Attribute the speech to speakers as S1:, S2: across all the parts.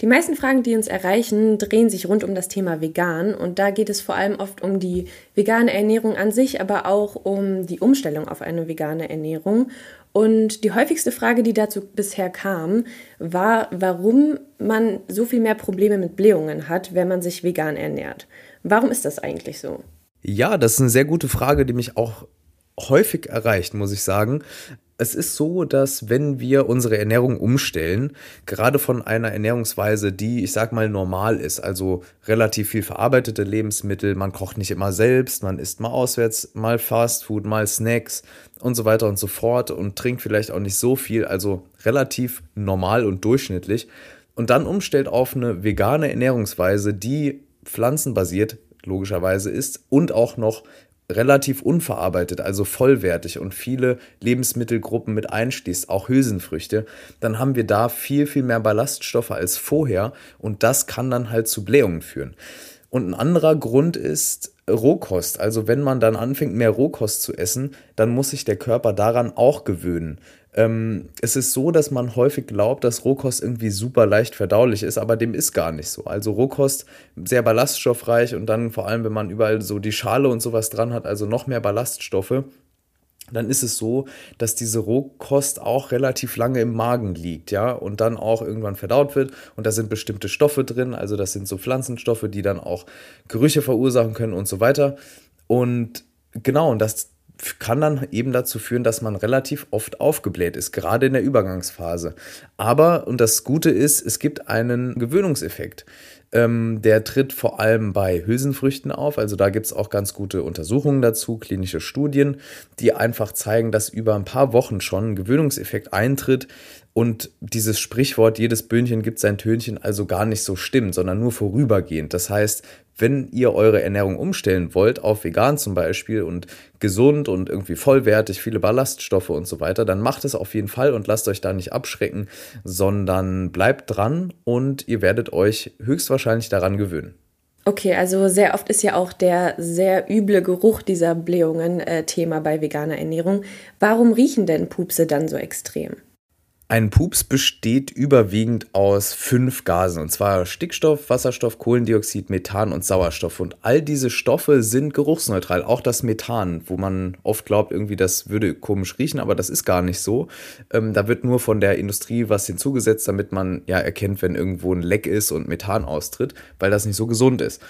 S1: Die meisten Fragen, die uns erreichen, drehen sich rund um das Thema vegan und da geht es vor allem oft um die vegane Ernährung an sich, aber auch um die Umstellung auf eine vegane Ernährung. Und die häufigste Frage, die dazu bisher kam, war, warum man so viel mehr Probleme mit Blähungen hat, wenn man sich vegan ernährt. Warum ist das eigentlich so?
S2: Ja, das ist eine sehr gute Frage, die mich auch häufig erreicht, muss ich sagen es ist so, dass wenn wir unsere Ernährung umstellen, gerade von einer Ernährungsweise, die, ich sag mal, normal ist, also relativ viel verarbeitete Lebensmittel, man kocht nicht immer selbst, man isst mal auswärts, mal Fastfood, mal Snacks und so weiter und so fort und trinkt vielleicht auch nicht so viel, also relativ normal und durchschnittlich. Und dann umstellt auf eine vegane Ernährungsweise, die pflanzenbasiert logischerweise ist und auch noch relativ unverarbeitet, also vollwertig und viele Lebensmittelgruppen mit einschließt, auch Hülsenfrüchte, dann haben wir da viel, viel mehr Ballaststoffe als vorher und das kann dann halt zu Blähungen führen. Und ein anderer Grund ist Rohkost. Also wenn man dann anfängt, mehr Rohkost zu essen, dann muss sich der Körper daran auch gewöhnen. Ähm, es ist so, dass man häufig glaubt, dass Rohkost irgendwie super leicht verdaulich ist, aber dem ist gar nicht so. Also Rohkost sehr ballaststoffreich und dann vor allem, wenn man überall so die Schale und sowas dran hat, also noch mehr Ballaststoffe dann ist es so, dass diese Rohkost auch relativ lange im Magen liegt, ja, und dann auch irgendwann verdaut wird. Und da sind bestimmte Stoffe drin, also das sind so Pflanzenstoffe, die dann auch Gerüche verursachen können und so weiter. Und genau, und das kann dann eben dazu führen, dass man relativ oft aufgebläht ist, gerade in der Übergangsphase. Aber, und das Gute ist, es gibt einen Gewöhnungseffekt. Ähm, der tritt vor allem bei Hülsenfrüchten auf. Also da gibt es auch ganz gute Untersuchungen dazu, klinische Studien, die einfach zeigen, dass über ein paar Wochen schon ein Gewöhnungseffekt eintritt und dieses Sprichwort, jedes Böhnchen gibt sein Tönchen, also gar nicht so stimmt, sondern nur vorübergehend. Das heißt, wenn ihr eure Ernährung umstellen wollt, auf vegan zum Beispiel und gesund und irgendwie vollwertig, viele Ballaststoffe und so weiter, dann macht es auf jeden Fall und lasst euch da nicht abschrecken, sondern bleibt dran und ihr werdet euch höchstwahrscheinlich daran gewöhnen.
S1: Okay, also sehr oft ist ja auch der sehr üble Geruch dieser Blähungen äh, Thema bei veganer Ernährung. Warum riechen denn Pupse dann so extrem?
S2: Ein Pups besteht überwiegend aus fünf Gasen, und zwar Stickstoff, Wasserstoff, Kohlendioxid, Methan und Sauerstoff. Und all diese Stoffe sind geruchsneutral, auch das Methan, wo man oft glaubt, irgendwie das würde komisch riechen, aber das ist gar nicht so. Ähm, da wird nur von der Industrie was hinzugesetzt, damit man ja erkennt, wenn irgendwo ein Leck ist und Methan austritt, weil das nicht so gesund ist.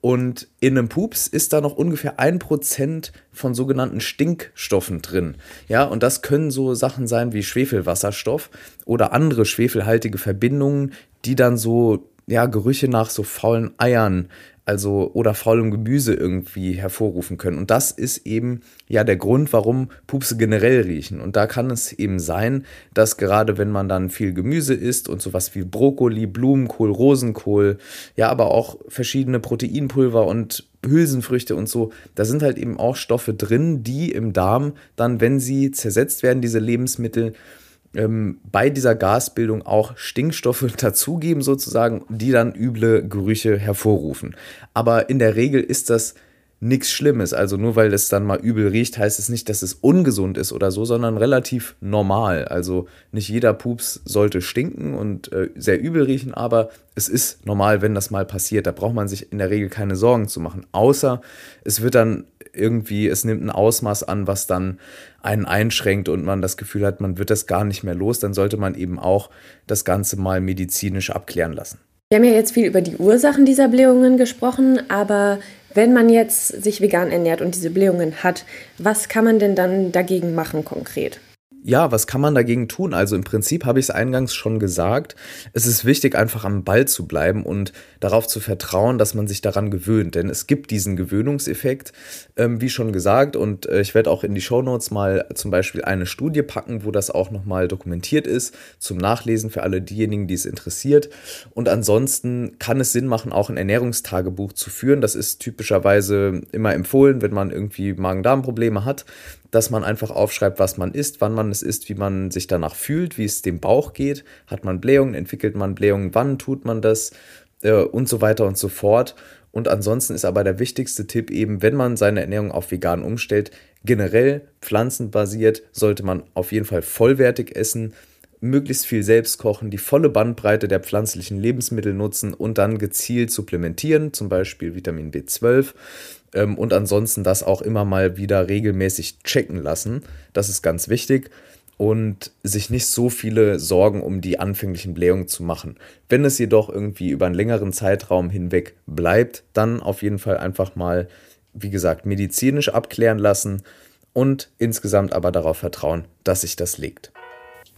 S2: Und in einem Pups ist da noch ungefähr ein Prozent von sogenannten Stinkstoffen drin. Ja, und das können so Sachen sein wie Schwefelwasserstoff oder andere schwefelhaltige Verbindungen, die dann so ja, Gerüche nach so faulen Eiern also oder faulem Gemüse irgendwie hervorrufen können. Und das ist eben ja der Grund, warum Pupse generell riechen. Und da kann es eben sein, dass gerade wenn man dann viel Gemüse isst und sowas wie Brokkoli, Blumenkohl, Rosenkohl, ja, aber auch verschiedene Proteinpulver und Hülsenfrüchte und so, da sind halt eben auch Stoffe drin, die im Darm dann, wenn sie zersetzt werden, diese Lebensmittel, ähm, bei dieser Gasbildung auch Stinkstoffe dazugeben, sozusagen, die dann üble Gerüche hervorrufen. Aber in der Regel ist das nichts Schlimmes. Also nur weil es dann mal übel riecht, heißt es nicht, dass es ungesund ist oder so, sondern relativ normal. Also nicht jeder Pups sollte stinken und äh, sehr übel riechen, aber es ist normal, wenn das mal passiert. Da braucht man sich in der Regel keine Sorgen zu machen. Außer es wird dann irgendwie, es nimmt ein Ausmaß an, was dann einen einschränkt und man das Gefühl hat, man wird das gar nicht mehr los, dann sollte man eben auch das Ganze mal medizinisch abklären lassen.
S1: Wir haben ja jetzt viel über die Ursachen dieser Blähungen gesprochen, aber wenn man jetzt sich vegan ernährt und diese Blähungen hat, was kann man denn dann dagegen machen konkret?
S2: Ja, was kann man dagegen tun? Also im Prinzip habe ich es eingangs schon gesagt. Es ist wichtig, einfach am Ball zu bleiben und darauf zu vertrauen, dass man sich daran gewöhnt. Denn es gibt diesen Gewöhnungseffekt, ähm, wie schon gesagt. Und äh, ich werde auch in die Shownotes mal zum Beispiel eine Studie packen, wo das auch nochmal dokumentiert ist, zum Nachlesen für alle diejenigen, die es interessiert. Und ansonsten kann es Sinn machen, auch ein Ernährungstagebuch zu führen. Das ist typischerweise immer empfohlen, wenn man irgendwie Magen-Darm-Probleme hat dass man einfach aufschreibt, was man isst, wann man es isst, wie man sich danach fühlt, wie es dem Bauch geht. Hat man Blähungen, entwickelt man Blähungen, wann tut man das äh, und so weiter und so fort. Und ansonsten ist aber der wichtigste Tipp eben, wenn man seine Ernährung auf vegan umstellt, generell pflanzenbasiert, sollte man auf jeden Fall vollwertig essen, möglichst viel selbst kochen, die volle Bandbreite der pflanzlichen Lebensmittel nutzen und dann gezielt supplementieren, zum Beispiel Vitamin B12 ähm, und ansonsten das auch immer mal wieder regelmäßig checken lassen. Das ist ganz wichtig und sich nicht so viele Sorgen um die anfänglichen Blähungen zu machen. Wenn es jedoch irgendwie über einen längeren Zeitraum hinweg bleibt, dann auf jeden Fall einfach mal, wie gesagt, medizinisch abklären lassen und insgesamt aber darauf vertrauen, dass sich das legt.